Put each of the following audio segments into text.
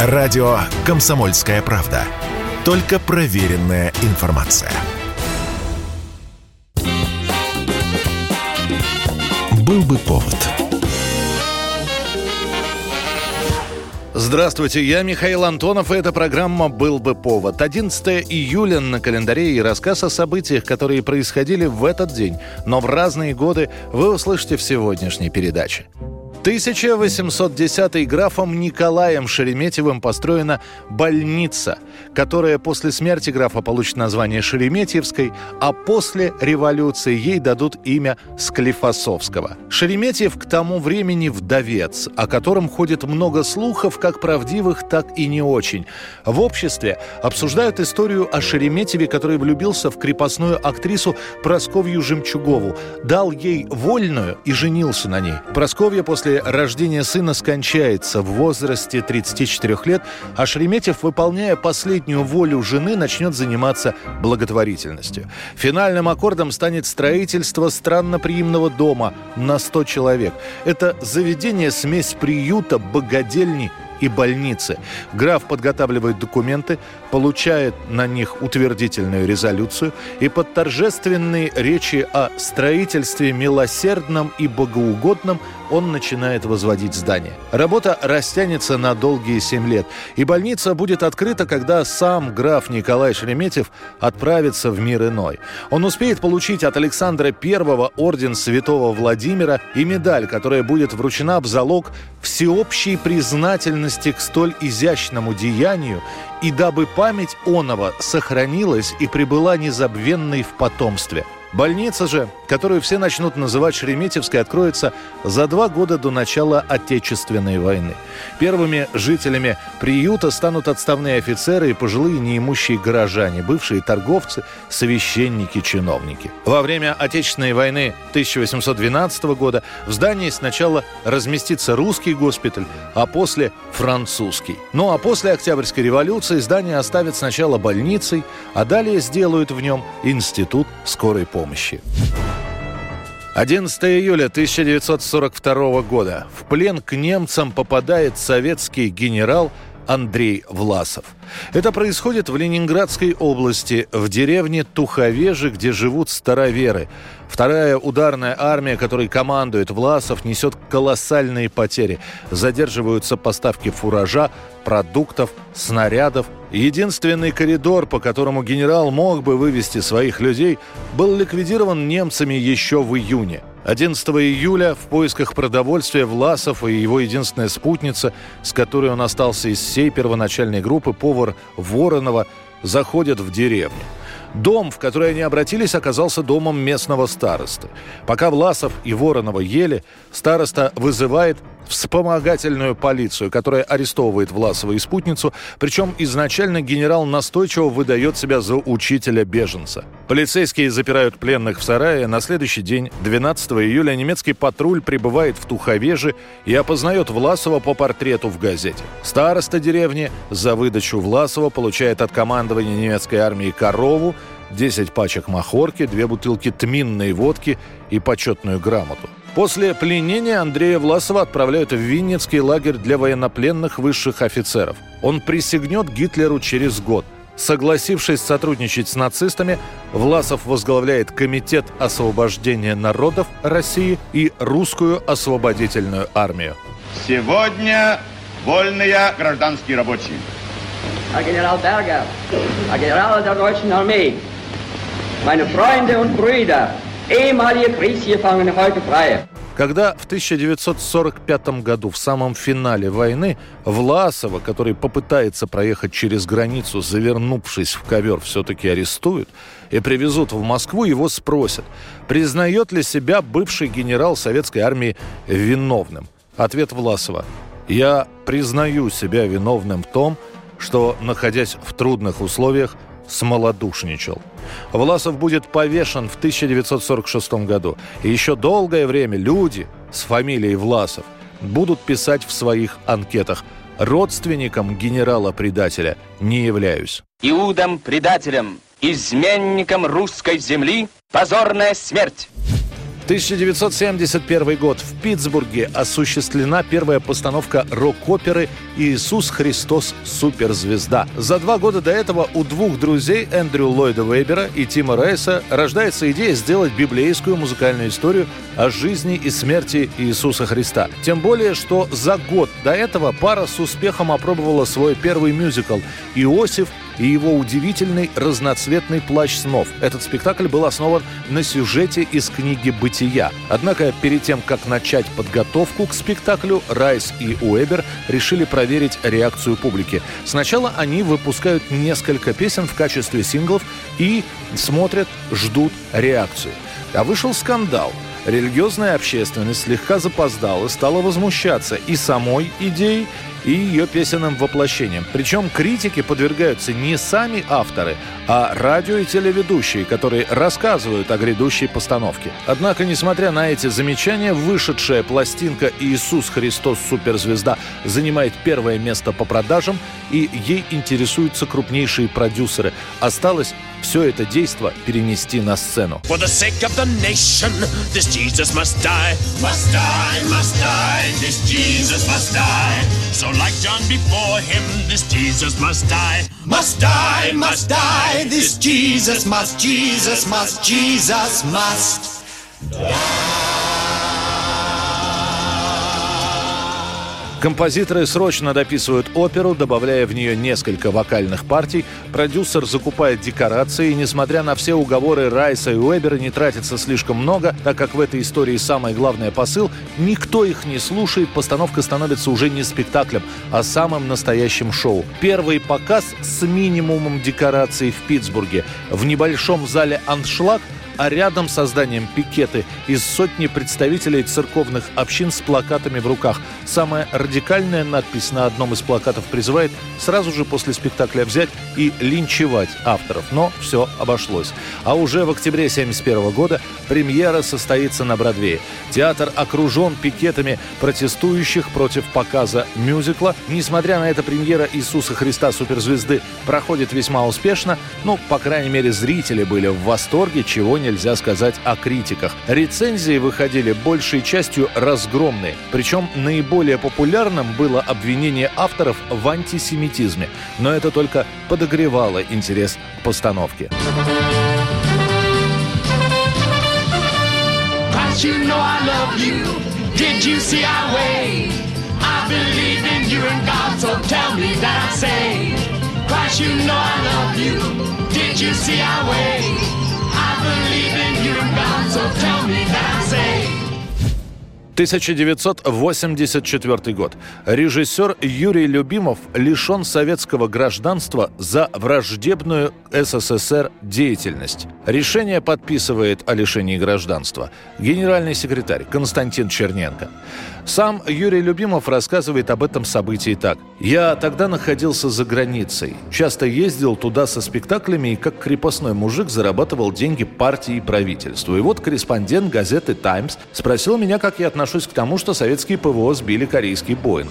Радио «Комсомольская правда». Только проверенная информация. Был бы повод. Здравствуйте, я Михаил Антонов, и эта программа «Был бы повод». 11 июля на календаре и рассказ о событиях, которые происходили в этот день, но в разные годы, вы услышите в сегодняшней передаче. 1810 графом Николаем Шереметьевым построена больница, которая после смерти графа получит название Шереметьевской, а после революции ей дадут имя Склифосовского. Шереметьев к тому времени вдовец, о котором ходит много слухов, как правдивых, так и не очень. В обществе обсуждают историю о Шереметьеве, который влюбился в крепостную актрису Просковью Жемчугову, дал ей вольную и женился на ней. Просковья после рождения сына скончается в возрасте 34 лет, а Шереметьев, выполняя последнюю волю жены, начнет заниматься благотворительностью. Финальным аккордом станет строительство странноприимного дома на 100 человек. Это заведение смесь приюта, богадельни и больницы. Граф подготавливает документы, получает на них утвердительную резолюцию и под торжественные речи о строительстве милосердном и богоугодном он начинает возводить здание. Работа растянется на долгие семь лет, и больница будет открыта, когда сам граф Николай Шереметьев отправится в мир иной. Он успеет получить от Александра I орден святого Владимира и медаль, которая будет вручена в залог всеобщей признательности к столь изящному деянию и дабы память оного сохранилась и прибыла незабвенной в потомстве – Больница же, которую все начнут называть Шереметьевской, откроется за два года до начала Отечественной войны. Первыми жителями приюта станут отставные офицеры и пожилые неимущие горожане, бывшие торговцы, священники, чиновники. Во время Отечественной войны 1812 года в здании сначала разместится русский госпиталь, а после – французский. Ну а после Октябрьской революции здание оставят сначала больницей, а далее сделают в нем институт скорой помощи помощи. 11 июля 1942 года. В плен к немцам попадает советский генерал Андрей Власов. Это происходит в Ленинградской области, в деревне Туховежи, где живут староверы. Вторая ударная армия, которой командует Власов, несет колоссальные потери. Задерживаются поставки фуража, продуктов, снарядов. Единственный коридор, по которому генерал мог бы вывести своих людей, был ликвидирован немцами еще в июне. 11 июля в поисках продовольствия Власов и его единственная спутница, с которой он остался из всей первоначальной группы, повар Воронова, заходят в деревню. Дом, в который они обратились, оказался домом местного старосты. Пока Власов и Воронова ели, староста вызывает вспомогательную полицию, которая арестовывает Власова и спутницу, причем изначально генерал настойчиво выдает себя за учителя-беженца. Полицейские запирают пленных в сарае. На следующий день, 12 июля, немецкий патруль прибывает в Туховеже и опознает Власова по портрету в газете. Староста деревни за выдачу Власова получает от командования немецкой армии корову, 10 пачек махорки, две бутылки тминной водки и почетную грамоту. После пленения Андрея Власова отправляют в Винницкий лагерь для военнопленных высших офицеров. Он присягнет Гитлеру через год. Согласившись сотрудничать с нацистами, Власов возглавляет Комитет освобождения народов России и Русскую освободительную армию. Сегодня вольные гражданские рабочие. А генерал Бергер, а генерал deutschen Armee, meine Freunde und Brüder, ehemalige Kriegsgefangene heute frei. Когда в 1945 году, в самом финале войны, Власова, который попытается проехать через границу, завернувшись в ковер, все-таки арестуют и привезут в Москву, его спросят, признает ли себя бывший генерал советской армии виновным. Ответ Власова – я признаю себя виновным в том, что, находясь в трудных условиях, смолодушничал. Власов будет повешен в 1946 году. И еще долгое время люди с фамилией Власов будут писать в своих анкетах «Родственником генерала-предателя не являюсь». Иудам-предателем, изменником русской земли, позорная смерть. 1971 год. В Питтсбурге осуществлена первая постановка рок-оперы «Иисус Христос. Суперзвезда». За два года до этого у двух друзей Эндрю Ллойда Вейбера и Тима Райса рождается идея сделать библейскую музыкальную историю о жизни и смерти Иисуса Христа. Тем более, что за год до этого пара с успехом опробовала свой первый мюзикл «Иосиф и его удивительный разноцветный плащ снов. Этот спектакль был основан на сюжете из книги «Бытия». Однако перед тем, как начать подготовку к спектаклю, Райс и Уэбер решили проверить реакцию публики. Сначала они выпускают несколько песен в качестве синглов и смотрят, ждут реакцию. А вышел скандал – религиозная общественность слегка запоздала, стала возмущаться и самой идеей, и ее песенным воплощением. Причем критики подвергаются не сами авторы, а радио и телеведущие, которые рассказывают о грядущей постановке. Однако, несмотря на эти замечания, вышедшая пластинка «Иисус Христос. Суперзвезда» занимает первое место по продажам, и ей интересуются крупнейшие продюсеры. Осталось все это действо перенести на сцену. Die. Композиторы срочно дописывают оперу, добавляя в нее несколько вокальных партий. Продюсер закупает декорации, и, несмотря на все уговоры Райса и Уэбера, не тратится слишком много, так как в этой истории самый главный посыл. Никто их не слушает, постановка становится уже не спектаклем, а самым настоящим шоу. Первый показ с минимумом декораций в Питтсбурге. В небольшом зале «Аншлаг» а рядом с зданием пикеты из сотни представителей церковных общин с плакатами в руках. Самая радикальная надпись на одном из плакатов призывает сразу же после спектакля взять и линчевать авторов. Но все обошлось. А уже в октябре 1971 года премьера состоится на Бродвее. Театр окружен пикетами протестующих против показа мюзикла. Несмотря на это, премьера Иисуса Христа Суперзвезды проходит весьма успешно. Ну, по крайней мере, зрители были в восторге, чего не нельзя сказать о критиках. Рецензии выходили большей частью разгромные. Причем наиболее популярным было обвинение авторов в антисемитизме. Но это только подогревало интерес к постановке. I? I I. Christ, you know I love you. Did you see our way? 1984 год. Режиссер Юрий Любимов лишен советского гражданства за враждебную СССР деятельность. Решение подписывает о лишении гражданства генеральный секретарь Константин Черненко. Сам Юрий Любимов рассказывает об этом событии так. «Я тогда находился за границей. Часто ездил туда со спектаклями и как крепостной мужик зарабатывал деньги партии и правительству. И вот корреспондент газеты «Таймс» спросил меня, как я отношусь к тому, что советские ПВО сбили корейский «Боинг».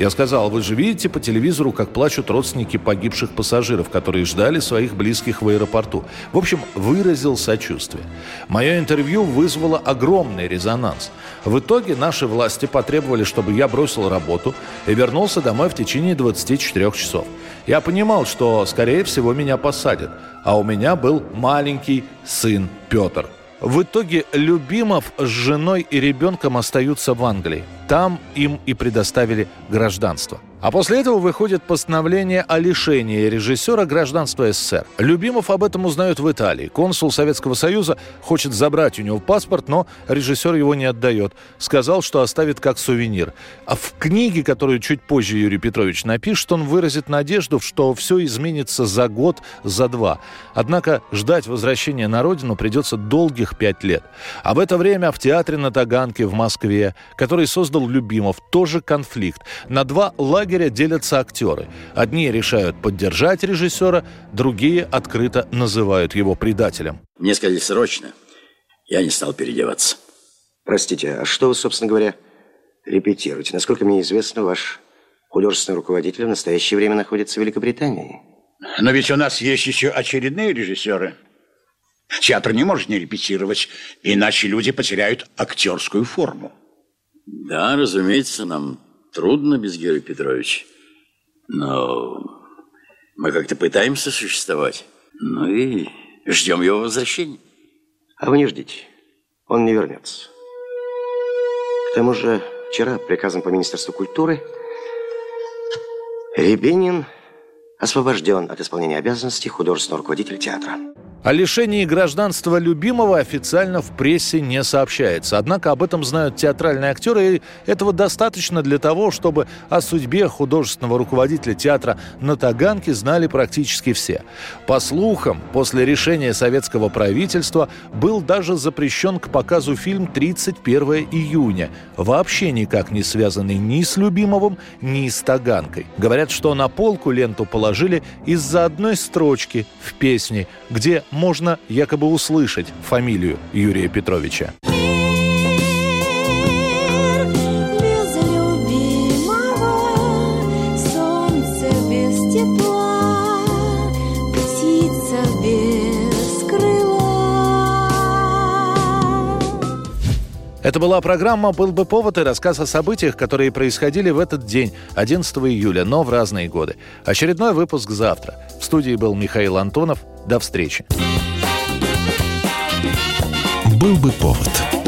Я сказал, вы же видите по телевизору, как плачут родственники погибших пассажиров, которые ждали своих близких в аэропорту. В общем, выразил сочувствие. Мое интервью вызвало огромный резонанс. В итоге наши власти потребовали, чтобы я бросил работу и вернулся домой в течение 24 часов. Я понимал, что, скорее всего, меня посадят. А у меня был маленький сын Петр. В итоге Любимов с женой и ребенком остаются в Англии. Там им и предоставили гражданство. А после этого выходит постановление о лишении режиссера гражданства СССР. Любимов об этом узнает в Италии. Консул Советского Союза хочет забрать у него паспорт, но режиссер его не отдает. Сказал, что оставит как сувенир. А в книге, которую чуть позже Юрий Петрович напишет, он выразит надежду, что все изменится за год, за два. Однако ждать возвращения на родину придется долгих пять лет. А в это время в театре на Таганке в Москве, который создал Любимов, тоже конфликт. На два лагеря лагеря делятся актеры. Одни решают поддержать режиссера, другие открыто называют его предателем. Мне сказали срочно. Я не стал переодеваться. Простите, а что вы, собственно говоря, репетируете? Насколько мне известно, ваш художественный руководитель в настоящее время находится в Великобритании. Но ведь у нас есть еще очередные режиссеры. Театр не может не репетировать, иначе люди потеряют актерскую форму. Да, разумеется, нам трудно без Георгия Петровича. Но мы как-то пытаемся существовать. Ну и ждем его возвращения. А вы не ждите. Он не вернется. К тому же вчера приказом по Министерству культуры Рябинин освобожден от исполнения обязанностей художественного руководителя театра. О лишении гражданства любимого официально в прессе не сообщается. Однако об этом знают театральные актеры, и этого достаточно для того, чтобы о судьбе художественного руководителя театра на Таганке знали практически все. По слухам, после решения советского правительства был даже запрещен к показу фильм «31 июня», вообще никак не связанный ни с Любимовым, ни с Таганкой. Говорят, что на полку ленту положили из-за одной строчки в песне, где можно якобы услышать фамилию Юрия Петровича. Это была программа «Был бы повод» и рассказ о событиях, которые происходили в этот день, 11 июля, но в разные годы. Очередной выпуск завтра. В студии был Михаил Антонов. До встречи. «Был бы повод»